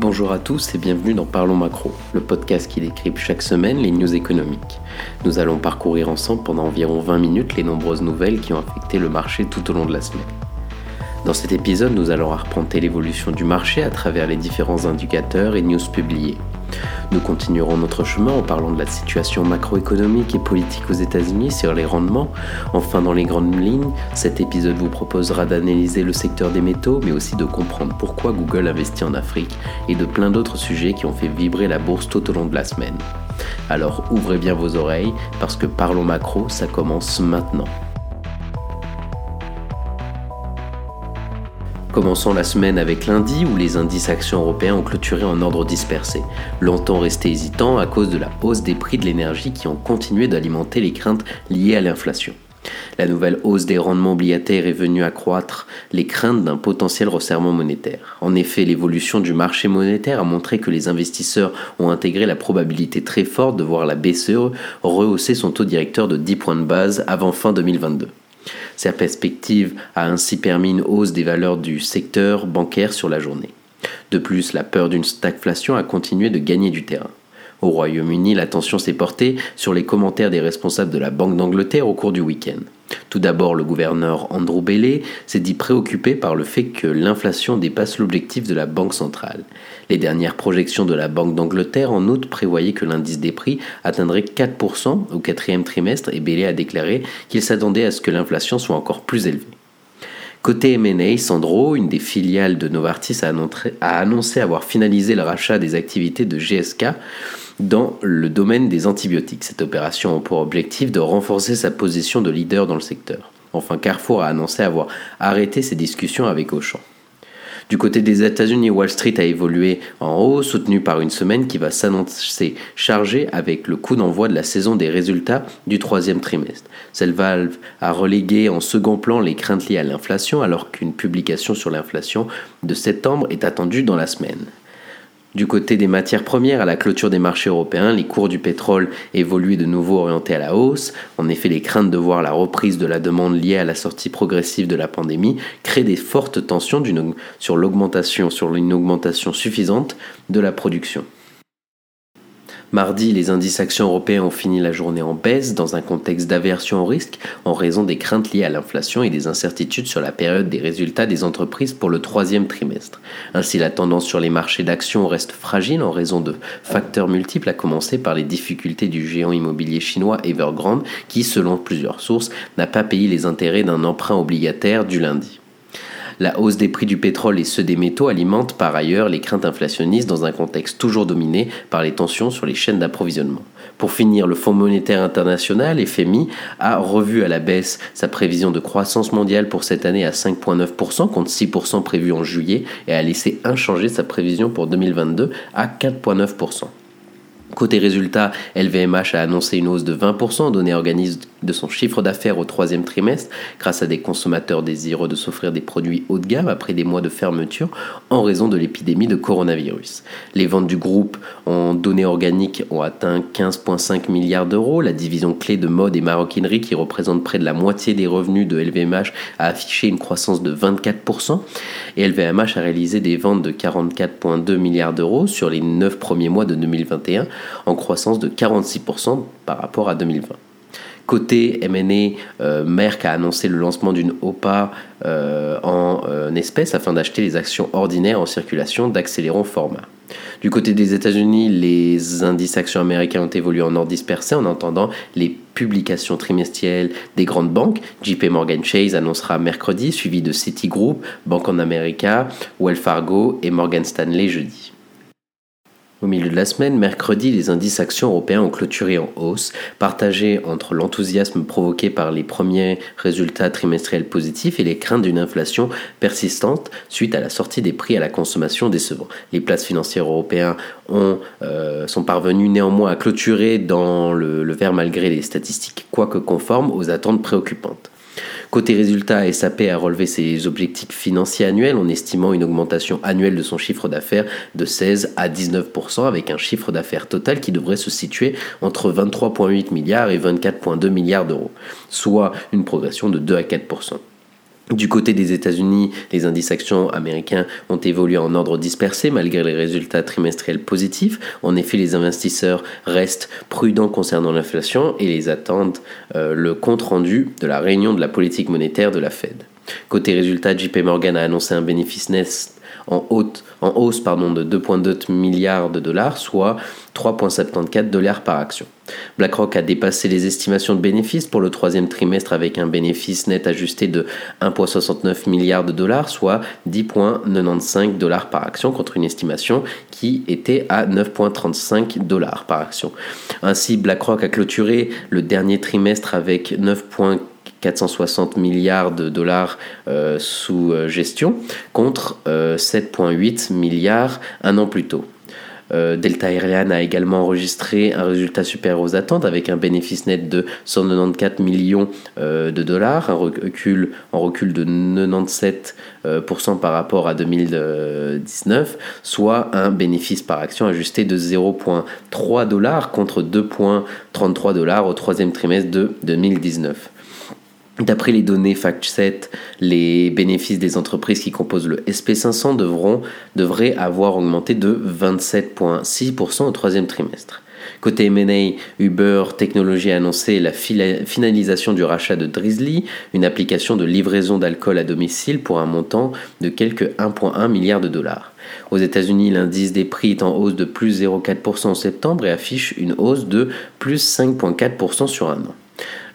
Bonjour à tous et bienvenue dans Parlons Macro, le podcast qui décrypte chaque semaine les news économiques. Nous allons parcourir ensemble pendant environ 20 minutes les nombreuses nouvelles qui ont affecté le marché tout au long de la semaine. Dans cet épisode, nous allons arpenter l'évolution du marché à travers les différents indicateurs et news publiés. Nous continuerons notre chemin en parlant de la situation macroéconomique et politique aux États-Unis sur les rendements. Enfin, dans les grandes lignes, cet épisode vous proposera d'analyser le secteur des métaux, mais aussi de comprendre pourquoi Google investit en Afrique et de plein d'autres sujets qui ont fait vibrer la bourse tout au long de la semaine. Alors ouvrez bien vos oreilles, parce que Parlons Macro, ça commence maintenant. Commençons la semaine avec lundi où les indices actions européens ont clôturé en ordre dispersé, longtemps restés hésitants à cause de la hausse des prix de l'énergie qui ont continué d'alimenter les craintes liées à l'inflation. La nouvelle hausse des rendements obligataires est venue accroître les craintes d'un potentiel resserrement monétaire. En effet, l'évolution du marché monétaire a montré que les investisseurs ont intégré la probabilité très forte de voir la BCE rehausser son taux directeur de 10 points de base avant fin 2022. Cette perspective a ainsi permis une hausse des valeurs du secteur bancaire sur la journée. De plus, la peur d'une stagflation a continué de gagner du terrain. Au Royaume-Uni, l'attention s'est portée sur les commentaires des responsables de la Banque d'Angleterre au cours du week-end. Tout d'abord, le gouverneur Andrew Bailey s'est dit préoccupé par le fait que l'inflation dépasse l'objectif de la Banque centrale. Les dernières projections de la Banque d'Angleterre en août prévoyaient que l'indice des prix atteindrait 4% au quatrième trimestre et Bailey a déclaré qu'il s'attendait à ce que l'inflation soit encore plus élevée. Côté M&A, Sandro, une des filiales de Novartis, a annoncé avoir finalisé le rachat des activités de GSK dans le domaine des antibiotiques. Cette opération a pour objectif de renforcer sa position de leader dans le secteur. Enfin, Carrefour a annoncé avoir arrêté ses discussions avec Auchan. Du côté des États-Unis, Wall Street a évolué en haut, soutenu par une semaine qui va s'annoncer chargée avec le coup d'envoi de la saison des résultats du troisième trimestre. Valve a relégué en second plan les craintes liées à l'inflation alors qu'une publication sur l'inflation de septembre est attendue dans la semaine. Du côté des matières premières, à la clôture des marchés européens, les cours du pétrole évoluent de nouveau orientés à la hausse. En effet, les craintes de voir la reprise de la demande liée à la sortie progressive de la pandémie créent des fortes tensions sur l'augmentation, sur une augmentation suffisante de la production. Mardi, les indices actions européens ont fini la journée en baisse dans un contexte d'aversion au risque en raison des craintes liées à l'inflation et des incertitudes sur la période des résultats des entreprises pour le troisième trimestre. Ainsi, la tendance sur les marchés d'actions reste fragile en raison de facteurs multiples, à commencer par les difficultés du géant immobilier chinois Evergrande qui, selon plusieurs sources, n'a pas payé les intérêts d'un emprunt obligataire du lundi. La hausse des prix du pétrole et ceux des métaux alimentent par ailleurs les craintes inflationnistes dans un contexte toujours dominé par les tensions sur les chaînes d'approvisionnement. Pour finir, le Fonds monétaire international, FMI, a revu à la baisse sa prévision de croissance mondiale pour cette année à 5,9% contre 6% prévu en juillet et a laissé inchangée sa prévision pour 2022 à 4,9%. Côté résultat, LVMH a annoncé une hausse de 20% données organisme de son chiffre d'affaires au troisième trimestre grâce à des consommateurs désireux de s'offrir des produits haut de gamme après des mois de fermeture en raison de l'épidémie de coronavirus. Les ventes du groupe en données organiques ont atteint 15,5 milliards d'euros. La division clé de mode et maroquinerie qui représente près de la moitié des revenus de LVMH a affiché une croissance de 24% et LVMH a réalisé des ventes de 44,2 milliards d'euros sur les 9 premiers mois de 2021 en croissance de 46% par rapport à 2020. Côté M&A, euh, Merck a annoncé le lancement d'une OPA euh, en euh, espèces afin d'acheter les actions ordinaires en circulation d'Accélérons Format. Du côté des États-Unis, les indices actions américains ont évolué en ordre dispersé en entendant les publications trimestrielles des grandes banques. JP Morgan Chase annoncera mercredi, suivi de Citigroup, Bank of America, Wells Fargo et Morgan Stanley jeudi. Au milieu de la semaine, mercredi, les indices actions européens ont clôturé en hausse, partagés entre l'enthousiasme provoqué par les premiers résultats trimestriels positifs et les craintes d'une inflation persistante suite à la sortie des prix à la consommation décevants. Les places financières européennes ont, euh, sont parvenues néanmoins à clôturer dans le, le vert malgré les statistiques, quoique conformes aux attentes préoccupantes. Côté résultat, SAP a relevé ses objectifs financiers annuels en estimant une augmentation annuelle de son chiffre d'affaires de 16 à 19% avec un chiffre d'affaires total qui devrait se situer entre 23,8 milliards et 24,2 milliards d'euros, soit une progression de 2 à 4%. Du côté des États-Unis, les indices actions américains ont évolué en ordre dispersé malgré les résultats trimestriels positifs. En effet, les investisseurs restent prudents concernant l'inflation et les attendent euh, le compte-rendu de la réunion de la politique monétaire de la Fed. Côté résultats, JP Morgan a annoncé un bénéfice net en, hausse de 2,2 milliards de dollars, soit 3,74 dollars par action. BlackRock a dépassé les estimations de bénéfices pour le troisième trimestre avec un bénéfice net ajusté de 1,69 milliards de dollars, soit 10,95 dollars par action, contre une estimation qui était à 9,35 dollars par action. Ainsi, BlackRock a clôturé le dernier trimestre avec 9, 460 milliards de dollars euh, sous euh, gestion contre 7,8 euh, milliards un an plus tôt. Delta Airlines a également enregistré un résultat supérieur aux attentes avec un bénéfice net de 194 millions de dollars, un recul, recul de 97% par rapport à 2019, soit un bénéfice par action ajusté de 0,3 dollars contre 2,33 dollars au troisième trimestre de 2019. D'après les données FactSet, les bénéfices des entreprises qui composent le SP500 devront, devraient avoir augmenté de 27,6% au troisième trimestre. Côté M&A, Uber Technologies a annoncé la finalisation du rachat de Drizzly, une application de livraison d'alcool à domicile pour un montant de quelques 1,1 milliard de dollars. Aux États-Unis, l'indice des prix est en hausse de plus 0,4% en septembre et affiche une hausse de plus 5,4% sur un an.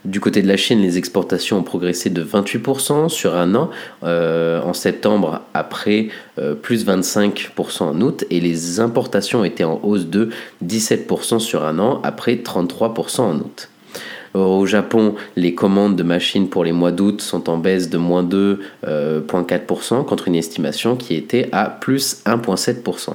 Du côté de la Chine, les exportations ont progressé de 28% sur un an euh, en septembre après euh, plus 25% en août et les importations étaient en hausse de 17% sur un an après 33% en août. Au Japon, les commandes de machines pour les mois d'août sont en baisse de moins 2,4% euh, contre une estimation qui était à plus 1,7%.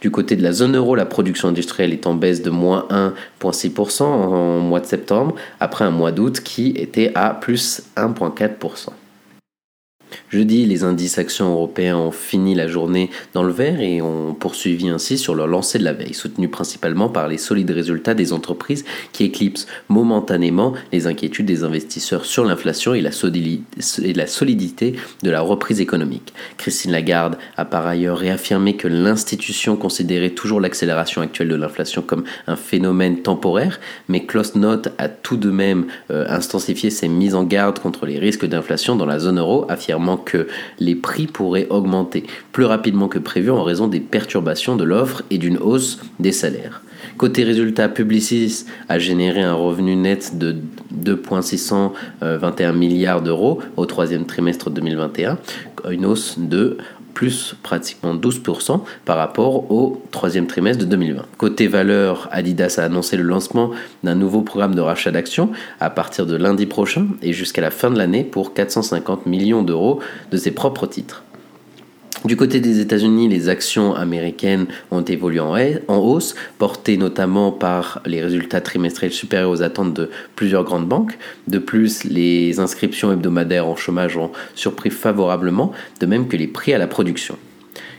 Du côté de la zone euro, la production industrielle est en baisse de moins 1,6% en mois de septembre, après un mois d'août qui était à plus 1,4%. Jeudi, les indices actions européens ont fini la journée dans le vert et ont poursuivi ainsi sur leur lancée de la veille, soutenus principalement par les solides résultats des entreprises qui éclipsent momentanément les inquiétudes des investisseurs sur l'inflation et la solidité de la reprise économique. Christine Lagarde a par ailleurs réaffirmé que l'institution considérait toujours l'accélération actuelle de l'inflation comme un phénomène temporaire, mais Note a tout de même euh, intensifié ses mises en garde contre les risques d'inflation dans la zone euro, affirmant que les prix pourraient augmenter plus rapidement que prévu en raison des perturbations de l'offre et d'une hausse des salaires. Côté résultat, Publicis a généré un revenu net de 2,621 milliards d'euros au troisième trimestre 2021, une hausse de plus pratiquement 12% par rapport au troisième trimestre de 2020. Côté valeur, Adidas a annoncé le lancement d'un nouveau programme de rachat d'actions à partir de lundi prochain et jusqu'à la fin de l'année pour 450 millions d'euros de ses propres titres. Du côté des États-Unis, les actions américaines ont évolué en hausse, portées notamment par les résultats trimestriels supérieurs aux attentes de plusieurs grandes banques. De plus, les inscriptions hebdomadaires en chômage ont surpris favorablement, de même que les prix à la production.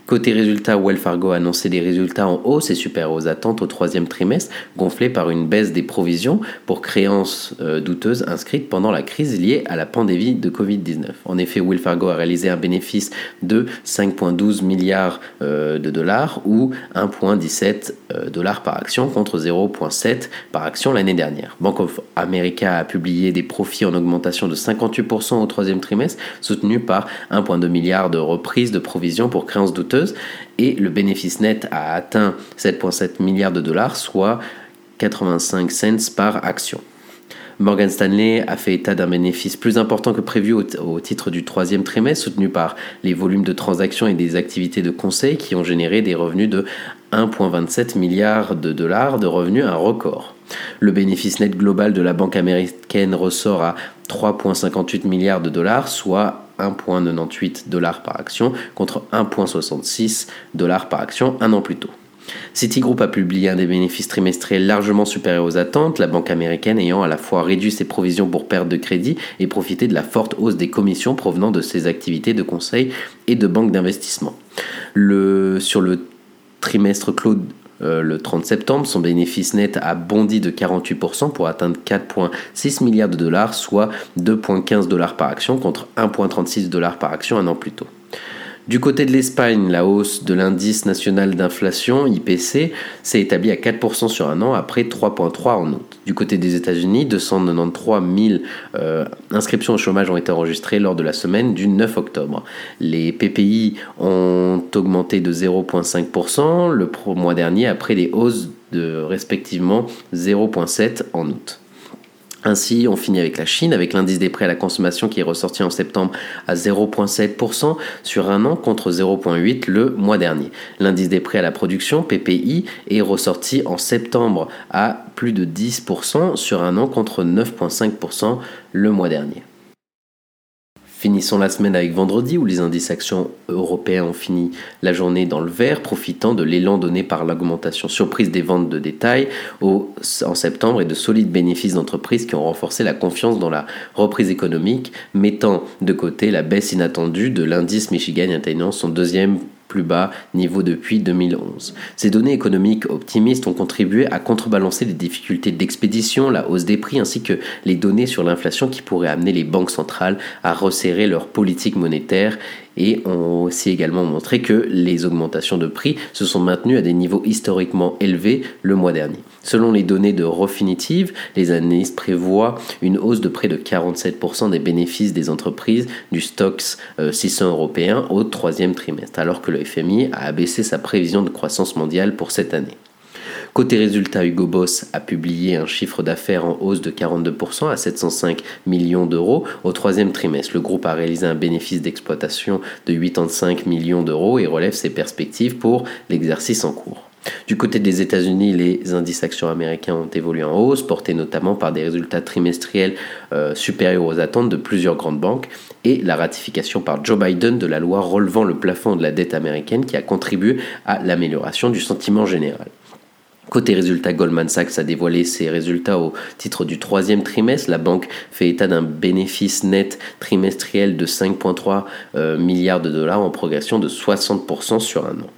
Côté résultats, Wells Fargo a annoncé des résultats en hausse et supérieurs aux attentes au troisième trimestre, gonflés par une baisse des provisions pour créances euh, douteuses inscrites pendant la crise liée à la pandémie de Covid-19. En effet, Wells Fargo a réalisé un bénéfice de 5,12 milliards euh, de dollars ou 1,17 euh, dollars par action contre 0,7 par action l'année dernière. Bank of America a publié des profits en augmentation de 58% au troisième trimestre, soutenu par 1,2 milliards de reprises de provisions pour créances douteuses et le bénéfice net a atteint 7,7 milliards de dollars, soit 85 cents par action. Morgan Stanley a fait état d'un bénéfice plus important que prévu au, titre du troisième trimestre, soutenu par les volumes de transactions et des activités de conseil qui ont généré des revenus de 1,27 milliards de dollars de revenus, un record. Le bénéfice net global de la banque américaine ressort à 3,58 milliards de dollars, soit 1,98 dollars par action contre 1,66 dollars par action un an plus tôt. Citigroup a publié un des bénéfices trimestriels largement supérieurs aux attentes, la banque américaine ayant à la fois réduit ses provisions pour perte de crédit et profité de la forte hausse des commissions provenant de ses activités de conseil et de banque d'investissement. sur le trimestre clos euh, le 30 septembre, son bénéfice net a bondi de 48% pour atteindre 4,6 milliards de dollars, soit 2,15 dollars par action contre 1,36 dollars par action un an plus tôt. Du côté de l'Espagne, la hausse de l'indice national d'inflation, IPC, s'est établie à 4% sur un an après 3,3% en août. Du côté des États-Unis, 293 000 euh, inscriptions au chômage ont été enregistrées lors de la semaine du 9 octobre. Les PPI ont augmenté de 0,5% le mois dernier après des hausses de respectivement 0,7% en août. Ainsi, on finit avec la Chine, avec l'indice des prêts à la consommation qui est ressorti en septembre à 0,7% sur un an contre 0,8% le mois dernier. L'indice des prêts à la production, PPI, est ressorti en septembre à plus de 10% sur un an contre 9,5% le mois dernier. Finissons la semaine avec vendredi où les indices actions européens ont fini la journée dans le vert, profitant de l'élan donné par l'augmentation surprise des ventes de détail en septembre et de solides bénéfices d'entreprises qui ont renforcé la confiance dans la reprise économique, mettant de côté la baisse inattendue de l'indice Michigan atteignant son deuxième plus bas niveau depuis 2011. Ces données économiques optimistes ont contribué à contrebalancer les difficultés d'expédition, la hausse des prix ainsi que les données sur l'inflation qui pourraient amener les banques centrales à resserrer leur politique monétaire et ont aussi également montré que les augmentations de prix se sont maintenues à des niveaux historiquement élevés le mois dernier. Selon les données de Refinitiv, les analystes prévoient une hausse de près de 47% des bénéfices des entreprises du Stoxx 600 euh, européen au troisième trimestre, alors que le FMI a abaissé sa prévision de croissance mondiale pour cette année. Côté résultat, Hugo Boss a publié un chiffre d'affaires en hausse de 42% à 705 millions d'euros au troisième trimestre. Le groupe a réalisé un bénéfice d'exploitation de 85 millions d'euros et relève ses perspectives pour l'exercice en cours. Du côté des États-Unis, les indices actions américains ont évolué en hausse, portés notamment par des résultats trimestriels euh, supérieurs aux attentes de plusieurs grandes banques et la ratification par Joe Biden de la loi relevant le plafond de la dette américaine qui a contribué à l'amélioration du sentiment général. Côté résultats, Goldman Sachs a dévoilé ses résultats au titre du troisième trimestre. La banque fait état d'un bénéfice net trimestriel de 5,3 euh, milliards de dollars en progression de 60% sur un an.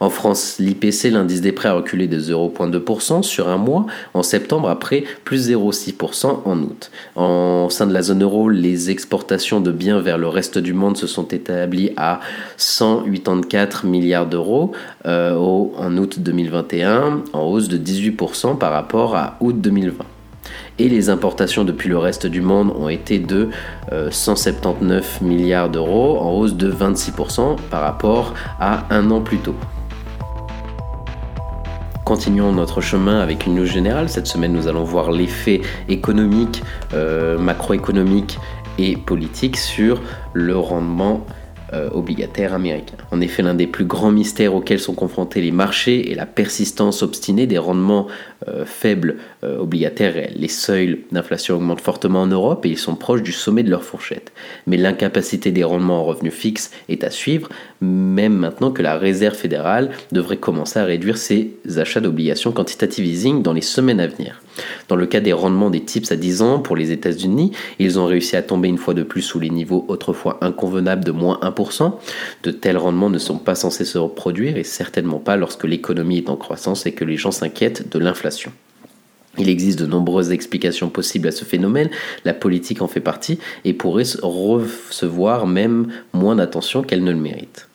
En France, l'IPC, l'indice des prêts, a reculé de 0,2% sur un mois en septembre après plus 0,6% en août. En sein de la zone euro, les exportations de biens vers le reste du monde se sont établies à 184 milliards d'euros euh, en août 2021, en hausse de 18% par rapport à août 2020 et les importations depuis le reste du monde ont été de 179 euh, milliards d'euros, en hausse de 26% par rapport à un an plus tôt. Continuons notre chemin avec une news générale. Cette semaine, nous allons voir l'effet économique, euh, macroéconomique et politique sur le rendement euh, obligataire américain. En effet, l'un des plus grands mystères auxquels sont confrontés les marchés est la persistance obstinée des rendements euh, faibles euh, obligataires réels. Les seuils d'inflation augmentent fortement en Europe et ils sont proches du sommet de leur fourchette. Mais l'incapacité des rendements en revenus fixes est à suivre, même maintenant que la Réserve fédérale devrait commencer à réduire ses achats d'obligations quantitative easing dans les semaines à venir. Dans le cas des rendements des TIPS à 10 ans pour les États-Unis, ils ont réussi à tomber une fois de plus sous les niveaux autrefois inconvenables de moins 1%. De tels rendements ne sont pas censés se reproduire et certainement pas lorsque l'économie est en croissance et que les gens s'inquiètent de l'inflation. Il existe de nombreuses explications possibles à ce phénomène, la politique en fait partie et pourrait recevoir même moins d'attention qu'elle ne le mérite.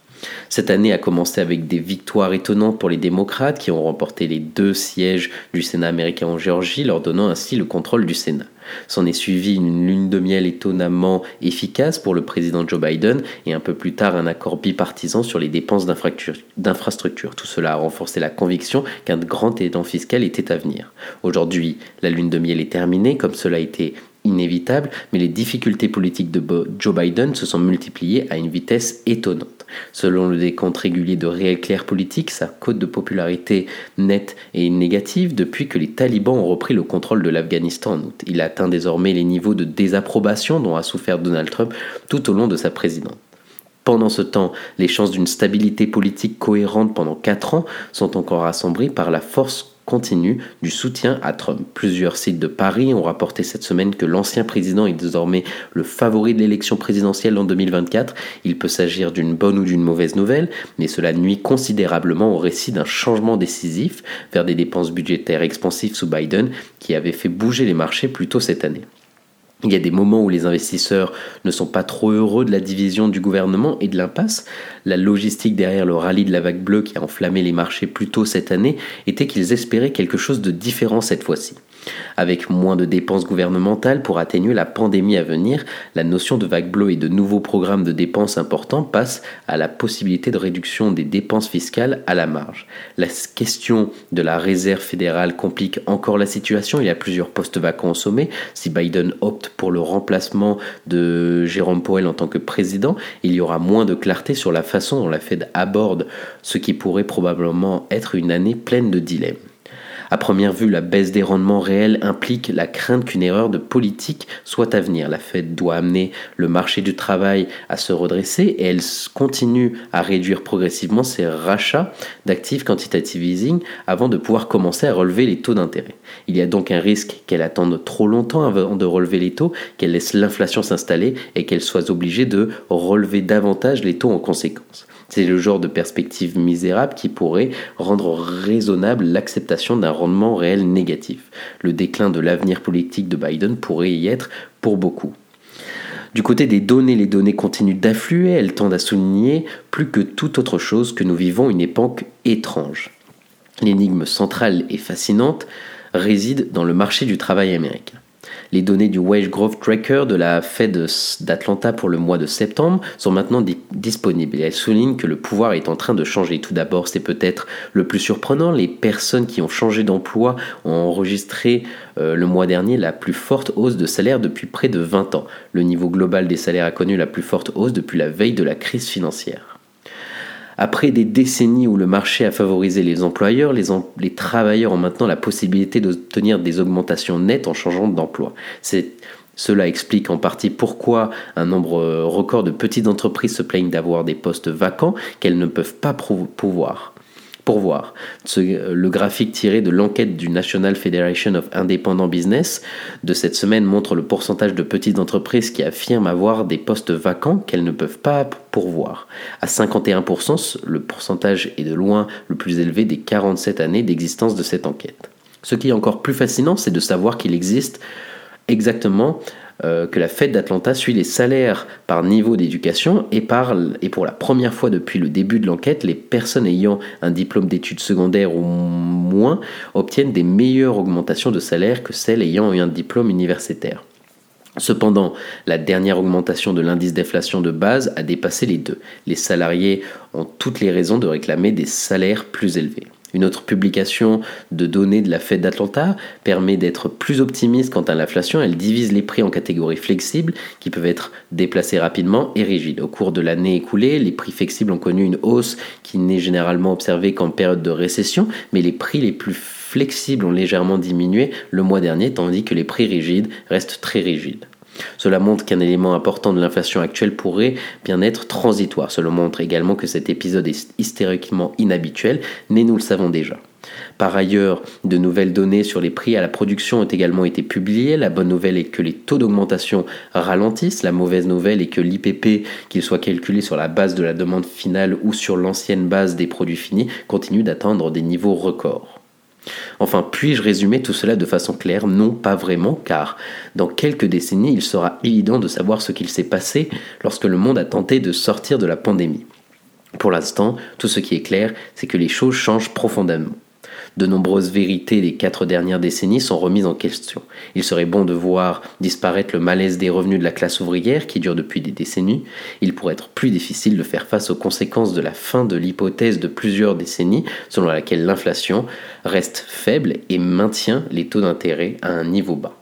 Cette année a commencé avec des victoires étonnantes pour les démocrates qui ont remporté les deux sièges du Sénat américain en Géorgie, leur donnant ainsi le contrôle du Sénat. S'en est suivi une lune de miel étonnamment efficace pour le président Joe Biden et un peu plus tard un accord bipartisan sur les dépenses d'infrastructure. Tout cela a renforcé la conviction qu'un grand élan fiscal était à venir. Aujourd'hui, la lune de miel est terminée, comme cela a été inévitable, mais les difficultés politiques de Joe Biden se sont multipliées à une vitesse étonnante. Selon le décompte régulier de réel clair politique, sa cote de popularité nette est négative depuis que les talibans ont repris le contrôle de l'Afghanistan en août. Il atteint désormais les niveaux de désapprobation dont a souffert Donald Trump tout au long de sa présidence. Pendant ce temps, les chances d'une stabilité politique cohérente pendant 4 ans sont encore assombries par la force continue du soutien à Trump. Plusieurs sites de Paris ont rapporté cette semaine que l'ancien président est désormais le favori de l'élection présidentielle en 2024. Il peut s'agir d'une bonne ou d'une mauvaise nouvelle, mais cela nuit considérablement au récit d'un changement décisif vers des dépenses budgétaires expansives sous Biden qui avait fait bouger les marchés plus tôt cette année. Il y a des moments où les investisseurs ne sont pas trop heureux de la division du gouvernement et de l'impasse. La logistique derrière le rallye de la vague bleue qui a enflammé les marchés plus tôt cette année était qu'ils espéraient quelque chose de différent cette fois-ci. Avec moins de dépenses gouvernementales pour atténuer la pandémie à venir, la notion de vague bleue et de nouveaux programmes de dépenses importants passe à la possibilité de réduction des dépenses fiscales à la marge. La question de la réserve fédérale complique encore la situation. Il y a plusieurs postes vacants au sommet. Si Biden opte pour le remplacement de Jérôme Powell en tant que président, il y aura moins de clarté sur la façon dont la Fed aborde ce qui pourrait probablement être une année pleine de dilemmes. À première vue, la baisse des rendements réels implique la crainte qu'une erreur de politique soit à venir. La Fed doit amener le marché du travail à se redresser et elle continue à réduire progressivement ses rachats d'actifs quantitative easing avant de pouvoir commencer à relever les taux d'intérêt. Il y a donc un risque qu'elle attende trop longtemps avant de relever les taux, qu'elle laisse l'inflation s'installer et qu'elle soit obligée de relever davantage les taux en conséquence. C'est le genre de perspective misérable qui pourrait rendre raisonnable l'acceptation d'un rendement réel négatif. Le déclin de l'avenir politique de Biden pourrait y être pour beaucoup. Du côté des données, les données continuent d'affluer, elles tendent à souligner plus que toute autre chose que nous vivons une époque étrange. L'énigme centrale et fascinante réside dans le marché du travail américain. Les données du Wage Growth Tracker de la Fed d'Atlanta pour le mois de septembre sont maintenant disponibles et elles soulignent que le pouvoir est en train de changer. Tout d'abord, c'est peut-être le plus surprenant, les personnes qui ont changé d'emploi ont enregistré euh, le mois dernier la plus forte hausse de salaire depuis près de 20 ans. Le niveau global des salaires a connu la plus forte hausse depuis la veille de la crise financière. Après des décennies où le marché a favorisé les employeurs, les, travailleurs ont maintenant la possibilité d'obtenir des augmentations nettes en changeant d'emploi. Cela explique en partie pourquoi un nombre record de petites entreprises se plaignent d'avoir des postes vacants qu'elles ne peuvent pas pouvoir voir. le graphique tiré de l'enquête du National Federation of Independent Business de cette semaine montre le pourcentage de petites entreprises qui affirment avoir des postes vacants qu'elles ne peuvent pas pourvoir. À 51%, le pourcentage est de loin le plus élevé des 47 années d'existence de cette enquête. Ce qui est encore plus fascinant, c'est de savoir qu'il existe exactement euh, que la Fed d'Atlanta suit les salaires par niveau d'éducation et, et pour la première fois depuis le début de l'enquête, les personnes ayant un diplôme d'études secondaires ou moins obtiennent des meilleures augmentations de salaire que celles ayant eu un diplôme universitaire. Cependant, la dernière augmentation de l'indice d'inflation de base a dépassé les deux. Les salariés ont toutes les raisons de réclamer des salaires plus élevés. Une autre publication de données de la Fed d'Atlanta permet d'être plus optimiste quant à l'inflation. Elle divise les prix en catégories flexibles qui peuvent être déplacés rapidement et rigides. Au cours de l'année écoulée, les prix flexibles ont connu une hausse qui n'est généralement observée qu'en période de récession, mais les prix les plus flexibles ont légèrement diminué le mois dernier, tandis que les prix rigides restent très rigides. Cela montre qu'un élément important de l'inflation actuelle pourrait bien être transitoire. Cela montre également que cet épisode est hystériquement inhabituel, mais nous le savons déjà. Par ailleurs, de nouvelles données sur les prix à la production ont également été publiées. La bonne nouvelle est que les taux d'augmentation ralentissent. La mauvaise nouvelle est que l'IPP, qu'il soit calculé sur la base de la demande finale ou sur l'ancienne base des produits finis, continue d'atteindre des niveaux records. Enfin, puis-je résumer tout cela de façon claire? Non, pas vraiment, car dans quelques décennies, il sera évident de savoir ce qu'il s'est passé lorsque le monde a tenté de sortir de la pandémie. Pour l'instant, tout ce qui est clair, c'est que les choses changent profondément. De nombreuses vérités des quatre dernières décennies sont remises en question. Il serait bon de voir disparaître le malaise des revenus de la classe ouvrière qui dure depuis des décennies. Il pourrait être plus difficile de faire face aux conséquences de la fin de l'hypothèse de plusieurs décennies selon laquelle l'inflation reste faible et maintient les taux d'intérêt à un niveau bas.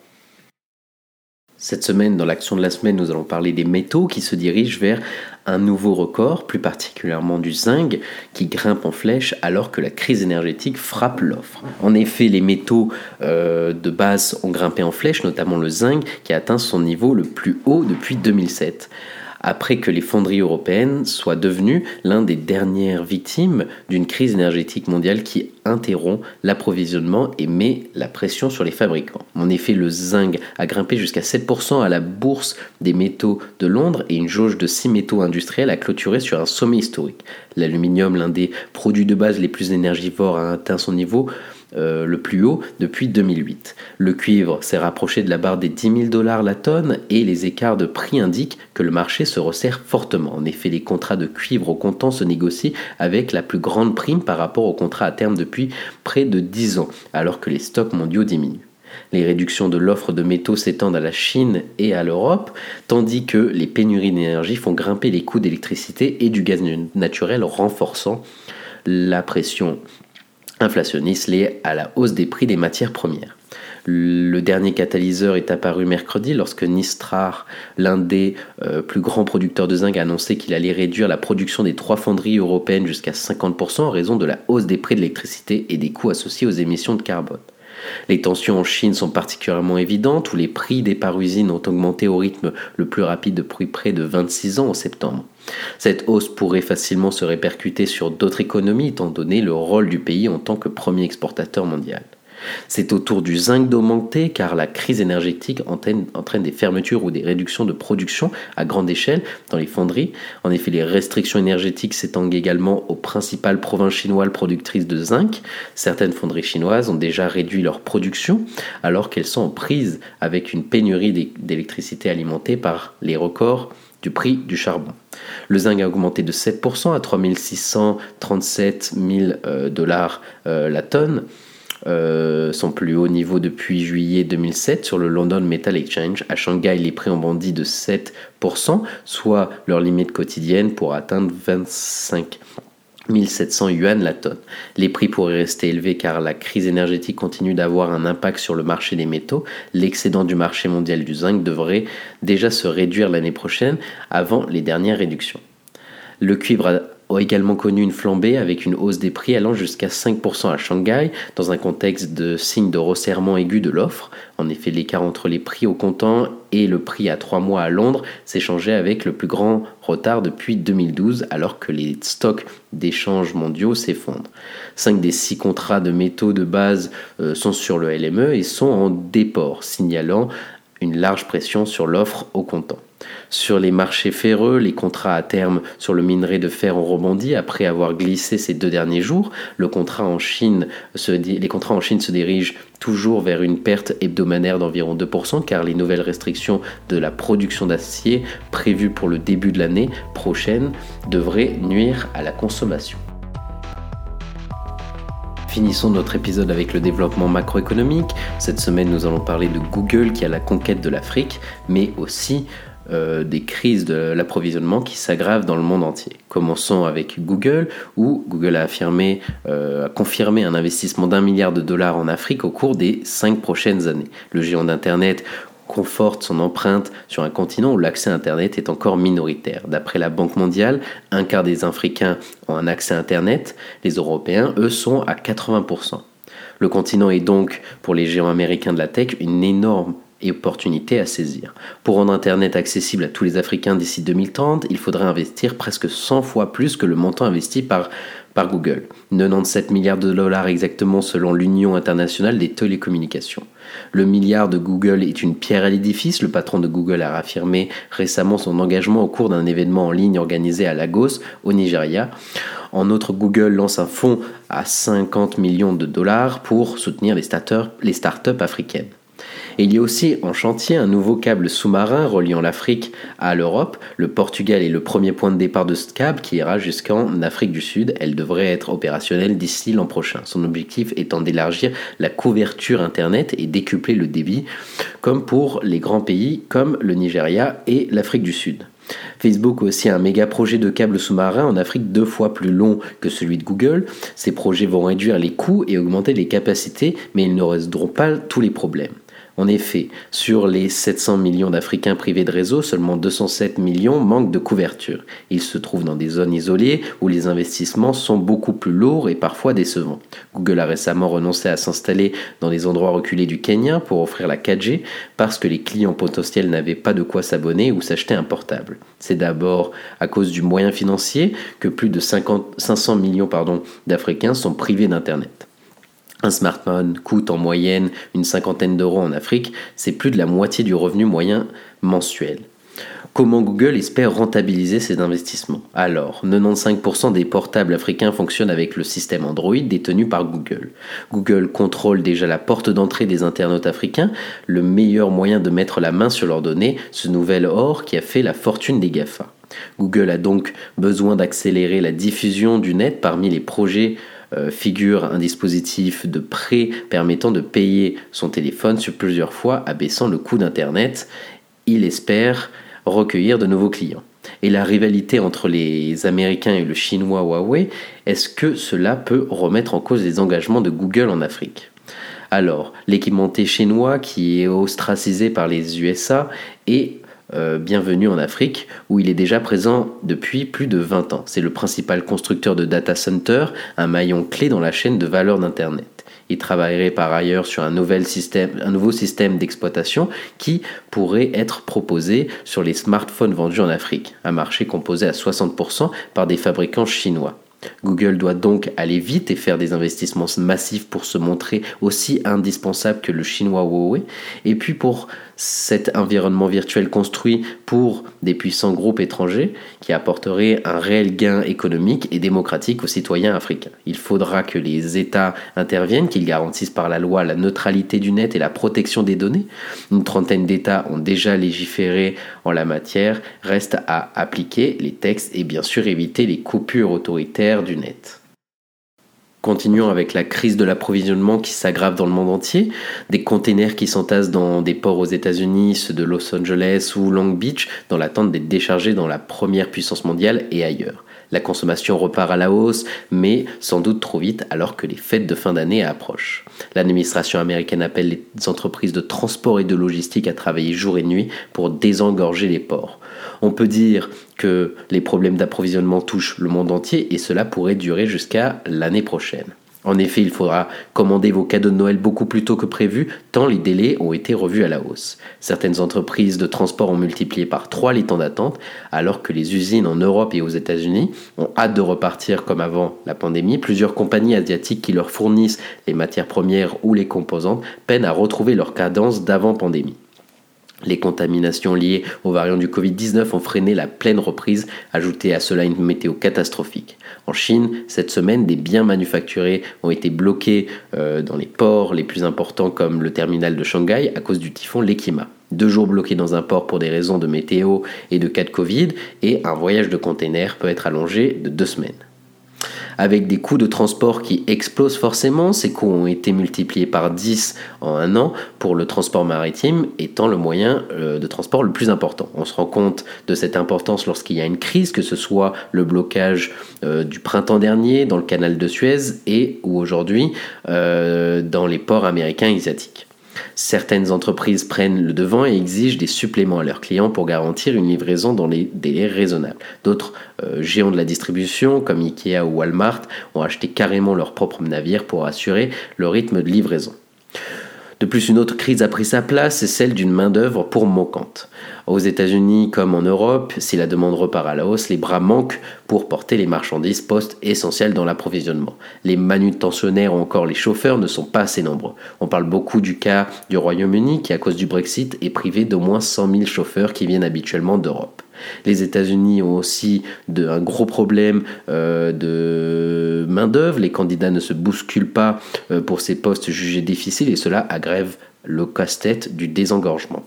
Cette semaine, dans l'action de la semaine, nous allons parler des métaux qui se dirigent vers un nouveau record, plus particulièrement du zinc, qui grimpe en flèche alors que la crise énergétique frappe l'offre. En effet, les métaux euh, de base ont grimpé en flèche, notamment le zinc, qui a atteint son niveau le plus haut depuis 2007. Après que les fonderies européennes soient devenues l'un des dernières victimes d'une crise énergétique mondiale qui interrompt l'approvisionnement et met la pression sur les fabricants. En effet, le zinc a grimpé jusqu'à 7% à la bourse des métaux de Londres et une jauge de 6 métaux industriels a clôturé sur un sommet historique. L'aluminium, l'un des produits de base les plus énergivores, a atteint son niveau euh, le plus haut depuis 2008. Le cuivre s'est rapproché de la barre des 10 000 dollars la tonne et les écarts de prix indiquent que le marché se resserre fortement. En effet, les contrats de cuivre au comptant se négocient avec la plus grande prime par rapport aux contrats à terme depuis près de 10 ans, alors que les stocks mondiaux diminuent. Les réductions de l'offre de métaux s'étendent à la Chine et à l'Europe, tandis que les pénuries d'énergie font grimper les coûts d'électricité et du gaz naturel, renforçant la pression inflationniste liée à la hausse des prix des matières premières. Le dernier catalyseur est apparu mercredi lorsque Nistrar, l'un des euh, plus grands producteurs de zinc, a annoncé qu'il allait réduire la production des trois fonderies européennes jusqu'à 50% en raison de la hausse des prix de l'électricité et des coûts associés aux émissions de carbone. Les tensions en Chine sont particulièrement évidentes, où les prix des parusines ont augmenté au rythme le plus rapide depuis près de 26 ans en septembre. Cette hausse pourrait facilement se répercuter sur d'autres économies, étant donné le rôle du pays en tant que premier exportateur mondial. C'est au tour du zinc d'augmenter car la crise énergétique entraîne, des fermetures ou des réductions de production à grande échelle dans les fonderies. En effet, les restrictions énergétiques s'étendent également aux principales provinces chinoises productrices de zinc. Certaines fonderies chinoises ont déjà réduit leur production alors qu'elles sont en prise avec une pénurie d'électricité alimentée par les records du prix du charbon. Le zinc a augmenté de 7% à 3637 000 euh, dollars euh, la tonne. Euh, son plus haut niveau depuis juillet 2007 sur le London Metal Exchange. À Shanghai, les prix ont bondi de 7%, soit leur limite quotidienne pour atteindre 25 1700 yuan la tonne. Les prix pourraient rester élevés car la crise énergétique continue d'avoir un impact sur le marché des métaux. L'excédent du marché mondial du zinc devrait déjà se réduire l'année prochaine avant les dernières réductions. Le cuivre a également connu une flambée avec une hausse des prix allant jusqu'à 5% à Shanghai dans un contexte de signe de resserrement aigu de l'offre. En effet, l'écart entre les prix au comptant et le prix à 3 mois à Londres s'échangeait avec le plus grand retard depuis 2012 alors que les stocks d'échanges mondiaux s'effondrent. 5 des 6 contrats de métaux de base euh, sont sur le LME et sont en déport, signalant une large pression sur l'offre au comptant. Sur les marchés ferreux, les contrats à terme sur le minerai de fer ont rebondi après avoir glissé ces deux derniers jours. Les contrats en Chine se dirigent toujours vers une perte hebdomadaire d'environ 2% car les nouvelles restrictions de la production d'acier prévues pour le début de l'année prochaine devraient nuire à la consommation. Finissons notre épisode avec le développement macroéconomique. Cette semaine, nous allons parler de Google qui a la conquête de l'Afrique, mais aussi euh, des crises de l'approvisionnement qui s'aggravent dans le monde entier. Commençons avec Google, où Google a affirmé, euh, a confirmé un investissement d'un milliard de dollars en Afrique au cours des cinq prochaines années. Le géant d'Internet conforte son empreinte sur un continent où l'accès à Internet est encore minoritaire. D'après la Banque mondiale, un quart des Africains ont un accès à Internet, les Européens, eux, sont à 80%. Le continent est donc, pour les géants américains de la tech, une énorme et opportunités à saisir. Pour rendre Internet accessible à tous les Africains d'ici 2030, il faudrait investir presque 100 fois plus que le montant investi par, Google. 97 milliards de dollars exactement selon l'Union internationale des télécommunications. Le milliard de Google est une pierre à l'édifice. Le patron de Google a affirmé récemment son engagement au cours d'un événement en ligne organisé à Lagos, au Nigeria. En outre, Google lance un fonds à 50 millions de dollars pour soutenir les start-up africaines il y a aussi en chantier un nouveau câble sous-marin reliant l'Afrique à l'Europe. Le Portugal est le premier point de départ de ce câble qui ira jusqu'en Afrique du Sud. Elle devrait être opérationnelle d'ici l'an prochain. Son objectif étant d'élargir la couverture Internet et décupler le débit, comme pour les grands pays comme le Nigeria et l'Afrique du Sud. Facebook a aussi un méga projet de câble sous-marin en Afrique deux fois plus long que celui de Google. Ces projets vont réduire les coûts et augmenter les capacités, mais ils ne résoudront pas tous les problèmes. En effet, sur les 700 millions d'Africains privés de réseau, seulement 207 millions manquent de couverture. Ils se trouvent dans des zones isolées où les investissements sont beaucoup plus lourds et parfois décevants. Google a récemment renoncé à s'installer dans des endroits reculés du Kenya pour offrir la 4G parce que les clients potentiels n'avaient pas de quoi s'abonner ou s'acheter un portable. C'est d'abord à cause du moyen financier que plus de 50, 500 millions d'Africains sont privés d'Internet. Un smartphone coûte en moyenne une cinquantaine d'euros en Afrique, c'est plus de la moitié du revenu moyen mensuel. Comment Google espère rentabiliser ces investissements? Alors, 95% des portables africains fonctionnent avec le système Android détenu par Google. Google contrôle déjà la porte d'entrée des internautes africains, le meilleur moyen de mettre la main sur leurs données, ce nouvel or qui a fait la fortune des GAFA. Google a donc besoin d'accélérer la diffusion du net parmi les projets figure un dispositif de prêt permettant de payer son téléphone sur plusieurs fois, abaissant le coût d'Internet. Il espère recueillir de nouveaux clients. Et la rivalité entre les Américains et le chinois Huawei, est-ce que cela peut remettre en cause les engagements de Google en Afrique? Alors, l'équipementier chinois qui est ostracisé par les USA est euh, bienvenue en Afrique, où il est déjà présent depuis plus de 20 ans. C'est le principal constructeur de data center, un maillon clé dans la chaîne de valeur d'Internet. Il travaillerait par ailleurs sur un, un nouveau système d'exploitation qui pourrait être proposé sur les smartphones vendus en Afrique, un marché composé à 60% par des fabricants chinois. Google doit donc aller vite et faire des investissements massifs pour se montrer aussi indispensable que le chinois Huawei. Et puis pour cet environnement virtuel construit pour des puissants groupes étrangers qui apporterait un réel gain économique et démocratique aux citoyens africains. Il faudra que les États interviennent, qu'ils garantissent par la loi la neutralité du net et la protection des données. Une trentaine d'États ont déjà légiféré en la matière. Reste à appliquer les textes et bien sûr éviter les coupures autoritaires du net. Continuons avec la crise de l'approvisionnement qui s'aggrave dans le monde entier, des containers qui s'entassent dans des ports aux États-Unis, ceux de Los Angeles ou Long Beach, dans l'attente d'être déchargés dans la première puissance mondiale et ailleurs. La consommation repart à la hausse, mais sans doute trop vite alors que les fêtes de fin d'année approchent. L'administration américaine appelle les entreprises de transport et de logistique à travailler jour et nuit pour désengorger les ports. On peut dire que les problèmes d'approvisionnement touchent le monde entier et cela pourrait durer jusqu'à l'année prochaine. En effet, il faudra commander vos cadeaux de Noël beaucoup plus tôt que prévu, tant les délais ont été revus à la hausse. Certaines entreprises de transport ont multiplié par trois les temps d'attente, alors que les usines en Europe et aux États-Unis ont hâte de repartir comme avant la pandémie. Plusieurs compagnies asiatiques qui leur fournissent les matières premières ou les composantes peinent à retrouver leur cadence d'avant pandémie. Les contaminations liées aux variants du Covid-19 ont freiné la pleine reprise, ajoutée à cela une météo catastrophique. En Chine, cette semaine, des biens manufacturés ont été bloqués euh, dans les ports les plus importants comme le terminal de Shanghai à cause du typhon Lekima. Deux jours bloqués dans un port pour des raisons de météo et de cas de Covid, et un voyage de container peut être allongé de deux semaines avec des coûts de transport qui explosent forcément. Ces coûts ont été multipliés par 10 en un an pour le transport maritime étant le moyen euh, de transport le plus important. On se rend compte de cette importance lorsqu'il y a une crise, que ce soit le blocage euh, du printemps dernier dans le canal de Suez et ou aujourd'hui euh, dans les ports américains et asiatiques. Certaines entreprises prennent le devant et exigent des suppléments à leurs clients pour garantir une livraison dans les délais raisonnables. D'autres euh, géants de la distribution, comme Ikea ou Walmart, ont acheté carrément leur propre navire pour assurer le rythme de livraison. De plus, une autre crise a pris sa place, c'est celle d'une main-d'œuvre pour manquante. Aux États-Unis comme en Europe, si la demande repart à la hausse, les bras manquent pour porter les marchandises postes essentielles dans l'approvisionnement. Les manutentionnaires ou encore les chauffeurs ne sont pas assez nombreux. On parle beaucoup du cas du Royaume-Uni qui, à cause du Brexit, est privé d'au moins 100 000 chauffeurs qui viennent habituellement d'Europe. Les États-Unis ont aussi un gros problème euh, de main-d'œuvre. Les candidats ne se bousculent pas euh, pour ces postes jugés difficiles et cela aggrave le casse-tête du désengorgement.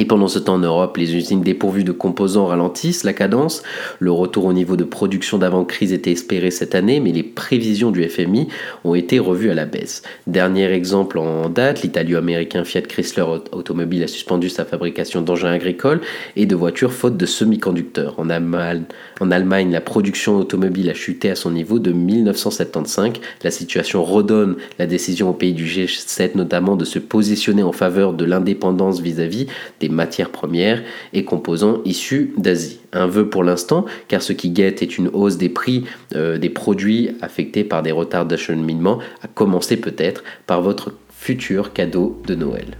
Et pendant ce temps en Europe, les usines dépourvues de composants ralentissent la cadence. Le retour au niveau de production d'avant-crise était espéré cette année, mais les prévisions du FMI ont été revues à la baisse. Dernier exemple en date, l'italo-américain Fiat Chrysler Automobile a suspendu sa fabrication d'engins agricoles et de voitures faute de semi-conducteurs. En en Allemagne, la production automobile a chuté à son niveau de 1975. La situation redonne la décision au pays du G7 notamment de se positionner en faveur de l'indépendance vis-à-vis des matières premières et composants issus d'Asie. Un vœu pour l'instant, car ce qui guette est une hausse des prix euh, des produits affectés par des retards d'acheminement, à commencer peut-être par votre futur cadeau de Noël.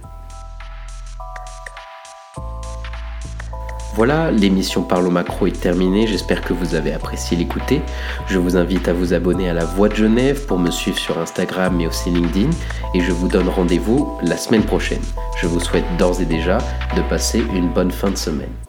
Voilà, l'émission Parle Macro est terminée, j'espère que vous avez apprécié l'écouter. Je vous invite à vous abonner à la Voix de Genève pour me suivre sur Instagram et aussi LinkedIn et je vous donne rendez-vous la semaine prochaine. Je vous souhaite d'ores et déjà de passer une bonne fin de semaine.